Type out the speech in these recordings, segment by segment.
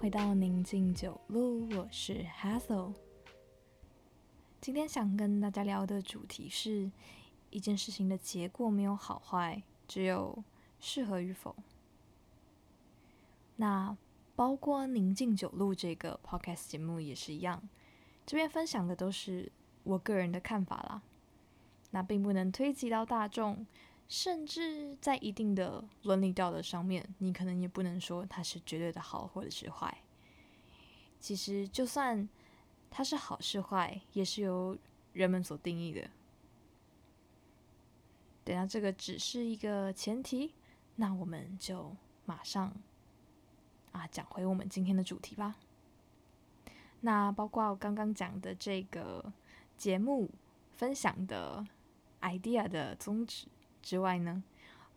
回到宁静九路，我是 Hazel。今天想跟大家聊的主题是一件事情的结果没有好坏，只有适合与否。那包括宁静九路这个 podcast 节目也是一样，这边分享的都是我个人的看法啦，那并不能推及到大众。甚至在一定的伦理道德上面，你可能也不能说它是绝对的好或者是坏。其实，就算它是好是坏，也是由人们所定义的。等下这个只是一个前提，那我们就马上啊讲回我们今天的主题吧。那包括我刚刚讲的这个节目分享的 idea 的宗旨。之外呢，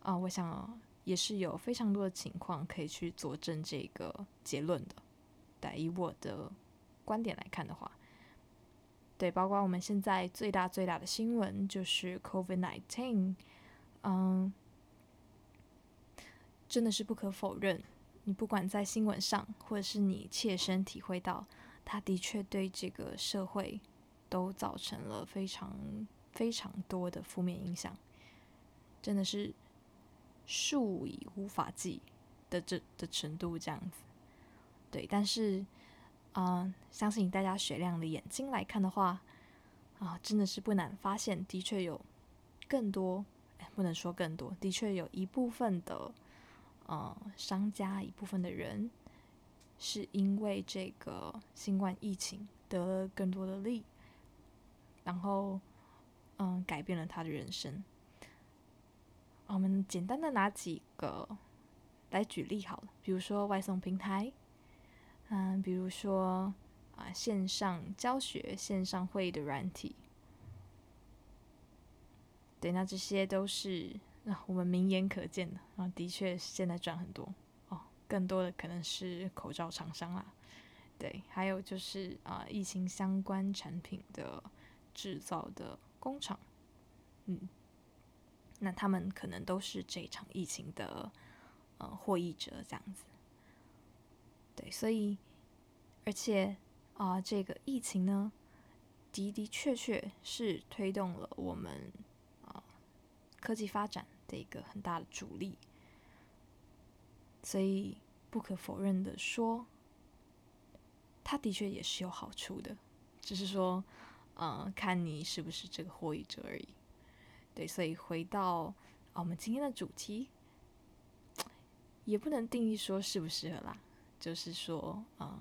啊，我想也是有非常多的情况可以去佐证这个结论的。对，以我的观点来看的话，对，包括我们现在最大最大的新闻就是 COVID nineteen，嗯，真的是不可否认，你不管在新闻上，或者是你切身体会到，它的确对这个社会都造成了非常非常多的负面影响。真的是数以无法计的这的程度，这样子，对。但是，嗯，相信大家雪亮的眼睛来看的话，啊，真的是不难发现，的确有更多，哎不能说更多，的确有一部分的，呃，商家，一部分的人，是因为这个新冠疫情得了更多的利，然后，嗯，改变了他的人生。我们简单的拿几个来举例好了，比如说外送平台，嗯，比如说啊线上教学、线上会议的软体，对，那这些都是啊我们明眼可见的啊，的确现在赚很多哦，更多的可能是口罩厂商啦，对，还有就是啊疫情相关产品的制造的工厂，嗯。那他们可能都是这场疫情的呃获益者，这样子。对，所以而且啊，这个疫情呢，的的确确是推动了我们啊科技发展的一个很大的主力。所以不可否认的说，它的确也是有好处的，只是说，嗯，看你是不是这个获益者而已。对，所以回到啊，我们今天的主题，也不能定义说适不适合啦，就是说，啊，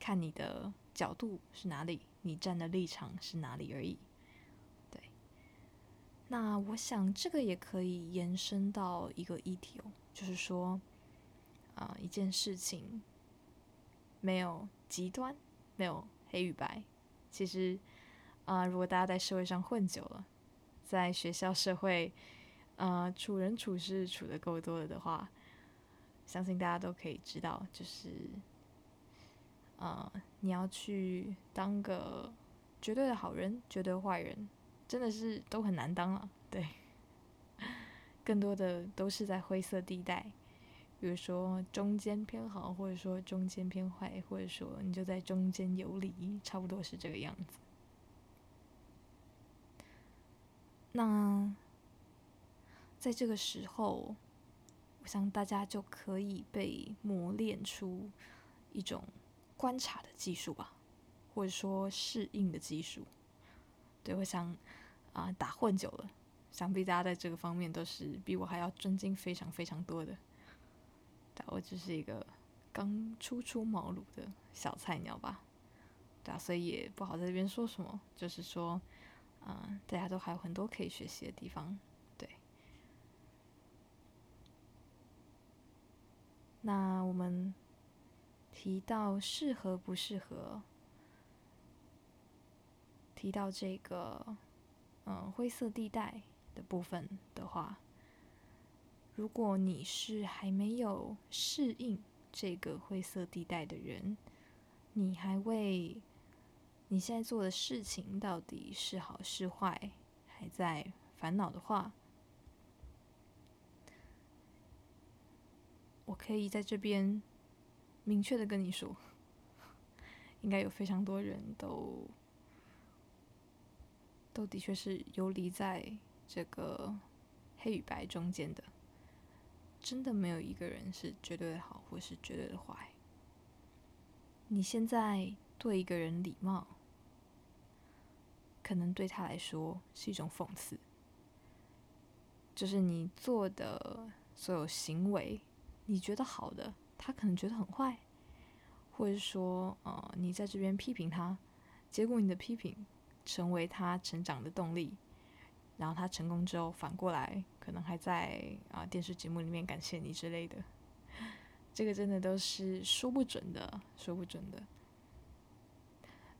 看你的角度是哪里，你站的立场是哪里而已。对，那我想这个也可以延伸到一个议题哦，就是说，啊，一件事情没有极端，没有黑与白，其实，啊，如果大家在社会上混久了。在学校社会，呃，处人处事处的够多了的话，相信大家都可以知道，就是，呃，你要去当个绝对的好人、绝对坏人，真的是都很难当了。对，更多的都是在灰色地带，比如说中间偏好，或者说中间偏坏，或者说你就在中间游离，差不多是这个样子。那在这个时候，我想大家就可以被磨练出一种观察的技术吧，或者说适应的技术。对我想啊，打混久了，想必大家在这个方面都是比我还要专精非常非常多的。但我只是一个刚初出茅庐的小菜鸟吧，对啊，所以也不好在这边说什么，就是说。啊，大家都还有很多可以学习的地方，对。那我们提到适合不适合，提到这个嗯灰色地带的部分的话，如果你是还没有适应这个灰色地带的人，你还未。你现在做的事情到底是好是坏，还在烦恼的话，我可以在这边明确的跟你说，应该有非常多人都都的确是游离在这个黑与白中间的，真的没有一个人是绝对的好或是绝对的坏。你现在对一个人礼貌，可能对他来说是一种讽刺，就是你做的所有行为，你觉得好的。他可能觉得很坏，或者说，呃，你在这边批评他，结果你的批评成为他成长的动力，然后他成功之后反过来，可能还在啊电视节目里面感谢你之类的，这个真的都是说不准的，说不准的。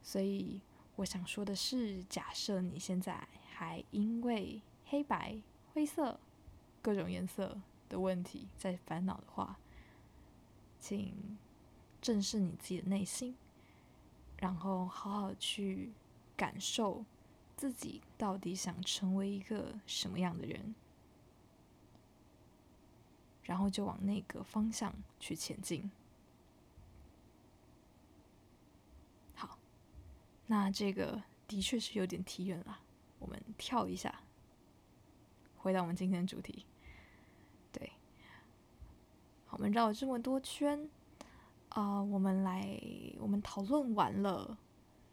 所以我想说的是，假设你现在还因为黑白、灰色各种颜色的问题在烦恼的话，请正视你自己的内心，然后好好去感受自己到底想成为一个什么样的人，然后就往那个方向去前进。好，那这个的确是有点提远了，我们跳一下，回到我们今天的主题。对我们绕了这么多圈，啊，我们来，我们讨论完了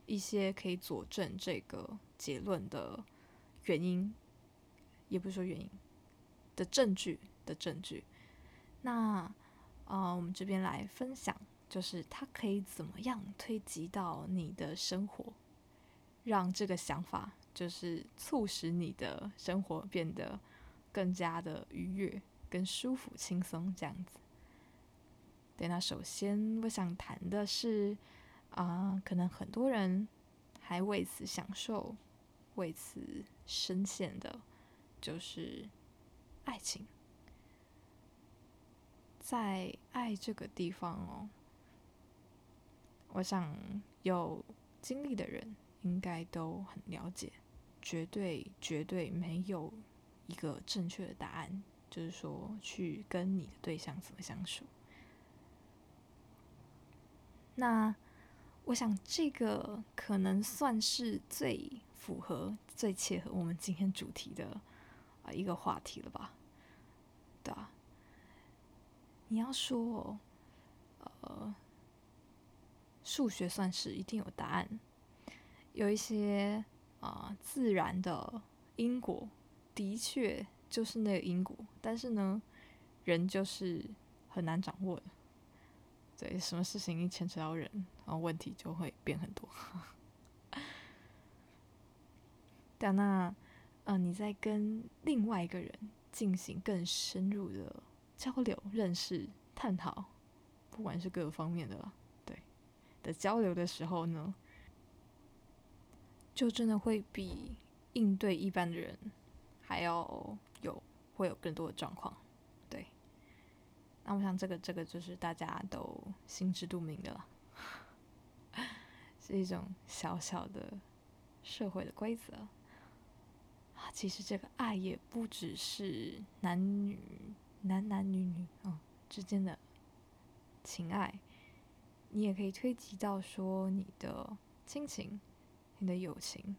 一些可以佐证这个结论的原因，也不是说原因的证据的证据。那啊，我们这边来分享，就是它可以怎么样推及到你的生活，让这个想法就是促使你的生活变得更加的愉悦、更舒服、轻松这样子。对，那首先我想谈的是，啊，可能很多人还为此享受、为此深陷的，就是爱情。在爱这个地方哦，我想有经历的人应该都很了解，绝对绝对没有一个正确的答案，就是说去跟你的对象怎么相处。那我想，这个可能算是最符合、最切合我们今天主题的啊一个话题了吧？对啊。你要说，呃，数学算是一定有答案，有一些啊自然的因果，的确就是那个因果，但是呢，人就是很难掌握的。对，什么事情一牵扯到人，然后问题就会变很多。但那，呃，你在跟另外一个人进行更深入的交流、认识、探讨，不管是各个方面的，的交流的时候呢，就真的会比应对一般的人还要有会有更多的状况。对那我想，这个这个就是大家都心知肚明的了，是一种小小的社会的规则。其实这个爱也不只是男女、男男女女啊之间的情爱，你也可以推及到说你的亲情、你的友情，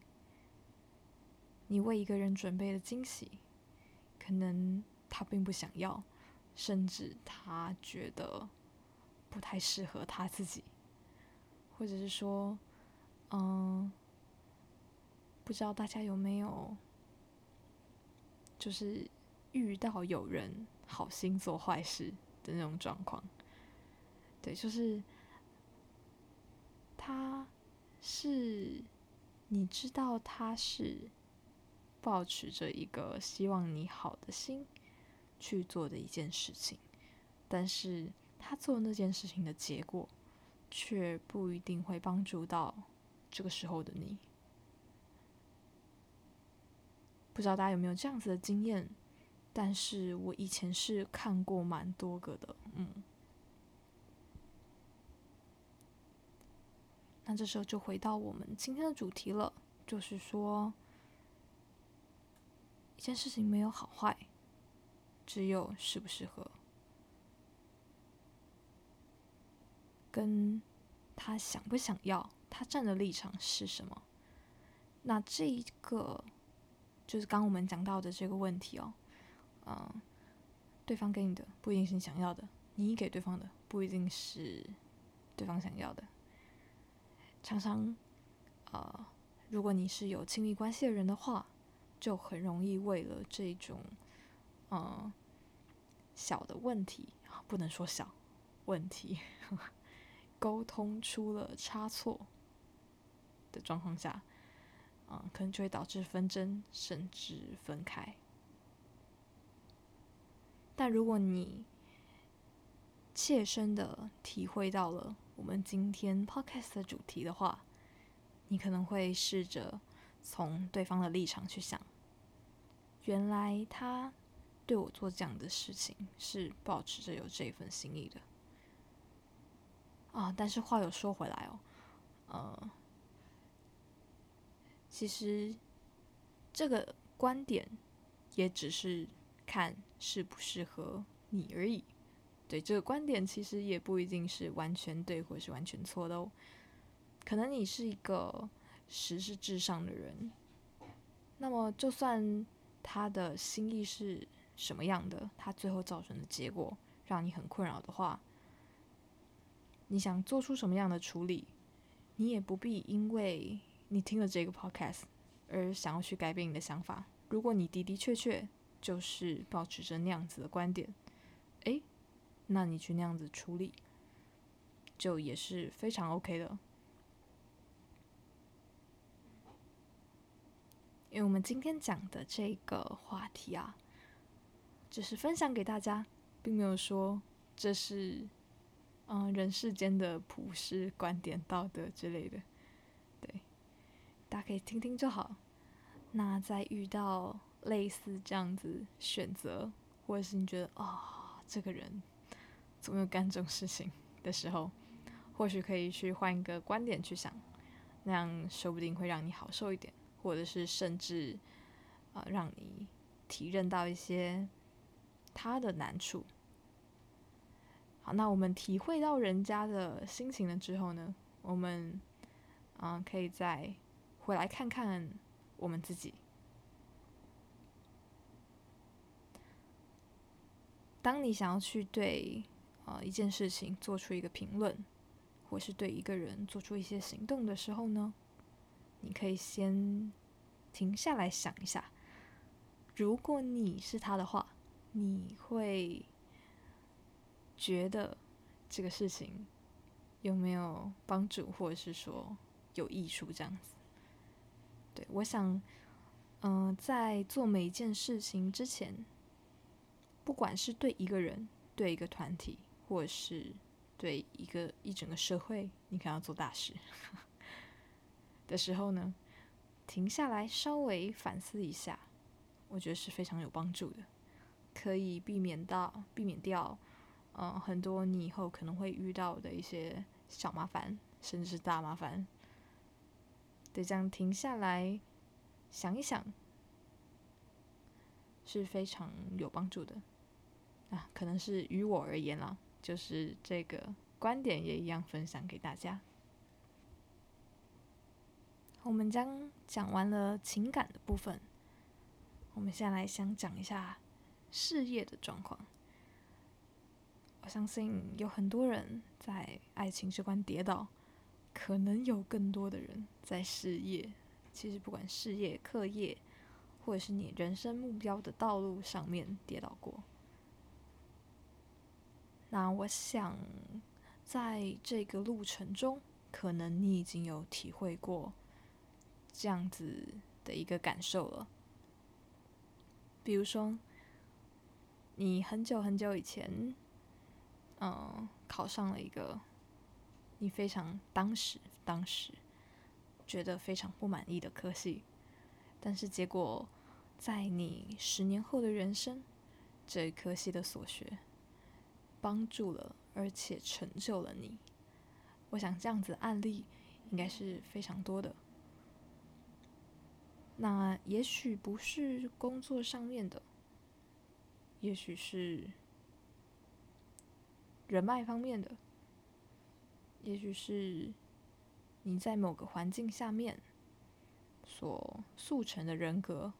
你为一个人准备的惊喜，可能他并不想要。甚至他觉得不太适合他自己，或者是说，嗯，不知道大家有没有，就是遇到有人好心做坏事的那种状况。对，就是他是你知道他是保持着一个希望你好的心。去做的一件事情，但是他做那件事情的结果，却不一定会帮助到这个时候的你。不知道大家有没有这样子的经验？但是我以前是看过蛮多个的，嗯。那这时候就回到我们今天的主题了，就是说，一件事情没有好坏。只有适不适合。跟他想不想要，他站的立场是什么。那这一个就是刚我们讲到的这个问题哦，嗯，对方给你的不一定是你想要的，你给对方的不一定是对方想要的。常常，呃，如果你是有亲密关系的人的话，就很容易为了这种，嗯，小的问题，不能说小问题，沟通出了差错的状况下。嗯，可能就会导致纷争，甚至分开。但如果你切身的体会到了我们今天 podcast 的主题的话，你可能会试着从对方的立场去想，原来他对我做这样的事情是保持着有这份心意的。啊，但是话又说回来哦，呃。其实，这个观点也只是看适不适合你而已。对这个观点，其实也不一定是完全对或是完全错的哦。可能你是一个实事至上的人，那么就算他的心意是什么样的，他最后造成的结果让你很困扰的话，你想做出什么样的处理，你也不必因为。你听了这个 podcast，而想要去改变你的想法，如果你的的确确就是保持着那样子的观点，诶，那你去那样子处理，就也是非常 OK 的。因为我们今天讲的这个话题啊，只是分享给大家，并没有说这是嗯人世间的普世观点、道德之类的。对大家可以听听就好。那在遇到类似这样子选择，或者是你觉得啊，这个人总有干这种事情的时候，或许可以去换一个观点去想，那样说不定会让你好受一点，或者是甚至啊，让你体认到一些他的难处。好，那我们体会到人家的心情了之后呢，我们啊，可以再。回来看看我们自己。当你想要去对呃一件事情做出一个评论，或是对一个人做出一些行动的时候呢，你可以先停下来想一下，如果你是他的话，你会觉得这个事情有没有帮助，或者是说有益处这样子。对，我想，嗯，在做每一件事情之前，不管是对一个人、对一个团体，或是对一个一整个社会，你可能要做大事的时候呢，停下来稍微反思一下，我觉得是非常有帮助的，可以避免到避免掉，嗯，很多你以后可能会遇到的一些小麻烦，甚至是大麻烦。对，这样停下来想一想，是非常有帮助的啊。可能是于我而言啦，就是这个观点也一样分享给大家。我们将讲完了情感的部分，我们现在来想讲一下事业的状况。我相信有很多人在爱情这关跌倒。可能有更多的人在事业，其实不管事业、课业，或者是你人生目标的道路上面跌倒过。那我想，在这个路程中，可能你已经有体会过这样子的一个感受了。比如说，你很久很久以前，嗯，考上了一个。你非常当时当时觉得非常不满意的科系，但是结果在你十年后的人生，这科系的所学帮助了而且成就了你。我想这样子案例应该是非常多的。那也许不是工作上面的，也许是人脉方面的。也许是你在某个环境下面所塑成的人格，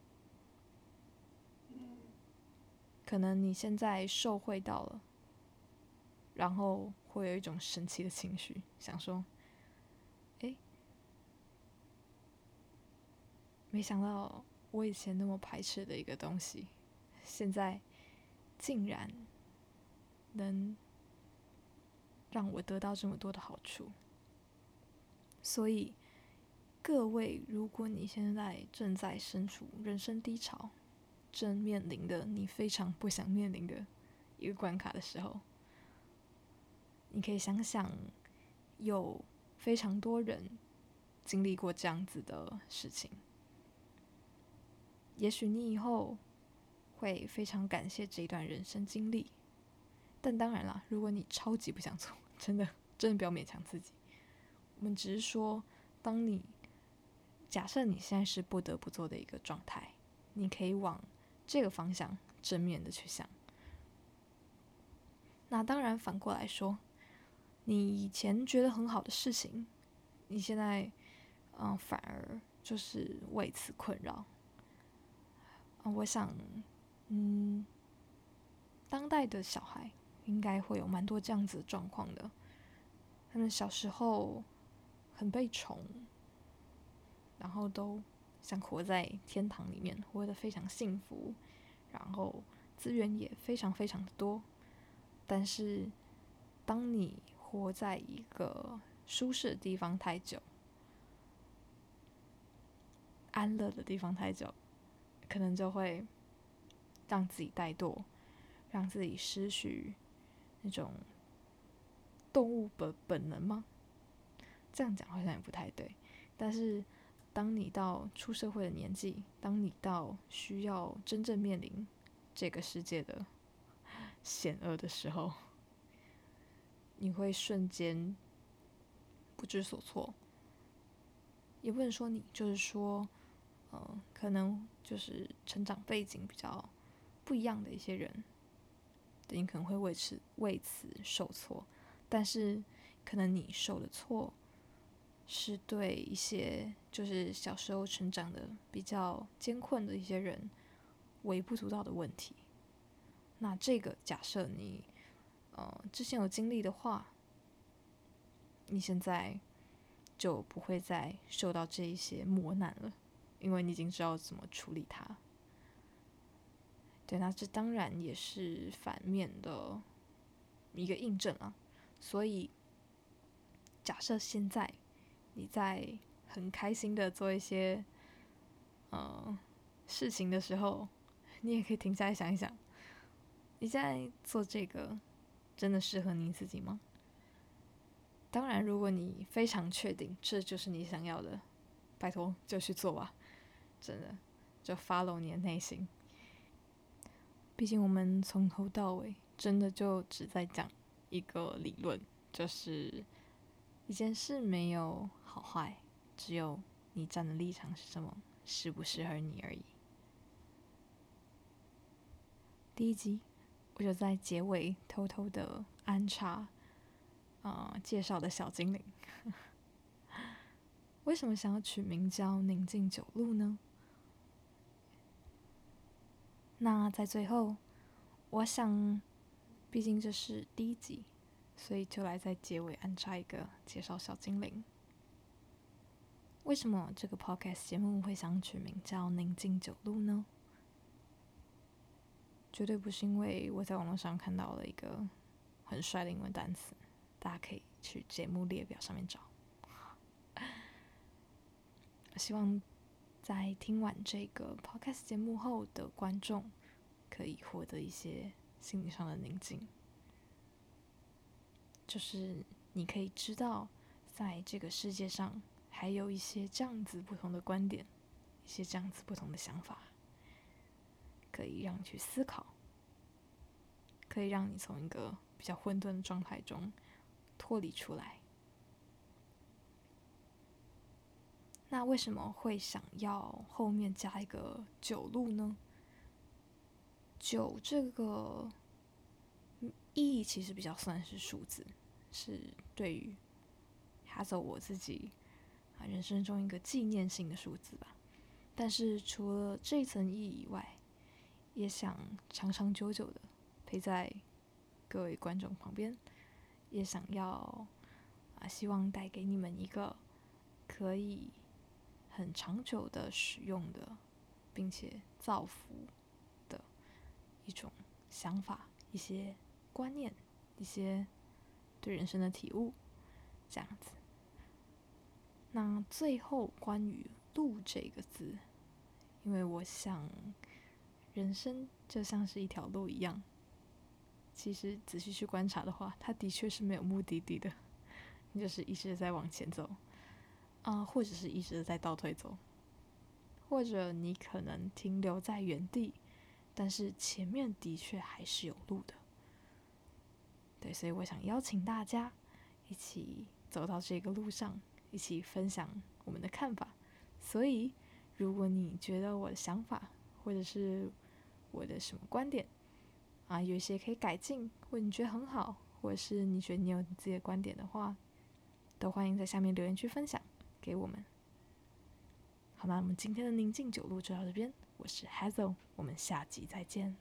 可能你现在受惠到了，然后会有一种神奇的情绪，想说：“哎，没想到我以前那么排斥的一个东西，现在竟然能。”让我得到这么多的好处，所以各位，如果你现在正在身处人生低潮，正面临的你非常不想面临的一个关卡的时候，你可以想想，有非常多人经历过这样子的事情，也许你以后会非常感谢这一段人生经历，但当然啦，如果你超级不想做。真的，真的不要勉强自己。我们只是说，当你假设你现在是不得不做的一个状态，你可以往这个方向正面的去想。那当然，反过来说，你以前觉得很好的事情，你现在嗯反而就是为此困扰。啊，我想，嗯，当代的小孩。应该会有蛮多这样子的状况的。他们小时候很被宠，然后都想活在天堂里面，活得非常幸福，然后资源也非常非常的多。但是，当你活在一个舒适的地方太久，安乐的地方太久，可能就会让自己怠惰，让自己失去。那种动物本本能吗？这样讲好像也不太对。但是，当你到出社会的年纪，当你到需要真正面临这个世界的 险恶的时候，你会瞬间不知所措。也不能说你，就是说，呃，可能就是成长背景比较不一样的一些人。你可能会为此为此受挫，但是可能你受的挫是对一些就是小时候成长的比较艰困的一些人微不足道的问题。那这个假设你呃之前有经历的话，你现在就不会再受到这一些磨难了，因为你已经知道怎么处理它。对，那这当然也是反面的一个印证啊。所以，假设现在你在很开心的做一些呃事情的时候，你也可以停下来想一想，你在做这个真的适合你自己吗？当然，如果你非常确定这就是你想要的，拜托就去做吧，真的就 follow 你的内心。毕竟我们从头到尾真的就只在讲一个理论，就是一件事没有好坏，只有你站的立场是什么，适不适合你而已。第一集我就在结尾偷偷的安插，啊，介绍的小精灵，为什么想要取名叫宁静九路呢？那在最后，我想，毕竟这是第一集，所以就来在结尾安插一个介绍小精灵。为什么这个 podcast 节目会想取名叫“宁静九路”呢？绝对不是因为我在网络上看到了一个很帅的英文单词，大家可以去节目列表上面找。希望。在听完这个 podcast 节目后的观众，可以获得一些心理上的宁静。就是你可以知道，在这个世界上还有一些这样子不同的观点，一些这样子不同的想法，可以让你去思考，可以让你从一个比较混沌的状态中脱离出来。那为什么会想要后面加一个九路呢？九这个意义其实比较算是数字，是对于哈走我自己啊人生中一个纪念性的数字吧。但是除了这层意义以外，也想长长久久的陪在各位观众旁边，也想要啊，希望带给你们一个可以很长久的使用的，并且造福的一种想法、一些观念、一些对人生的体悟，这样子。那最后关于“路”这个字，因为我想。人生就像是一条路一样，其实仔细去观察的话，它的确是没有目的地的，你就是一直在往前走，啊，或者是一直在倒退走，或者你可能停留在原地，但是前面的确还是有路的。对，所以我想邀请大家一起走到这个路上，一起分享我们的看法。所以，如果你觉得我的想法，或者是我的什么观点啊？有一些可以改进，或者你觉得很好，或者是你觉得你有你自己的观点的话，都欢迎在下面留言区分享给我们。好，那我们今天的宁静九路就到这边，我是 Hazel，我们下集再见。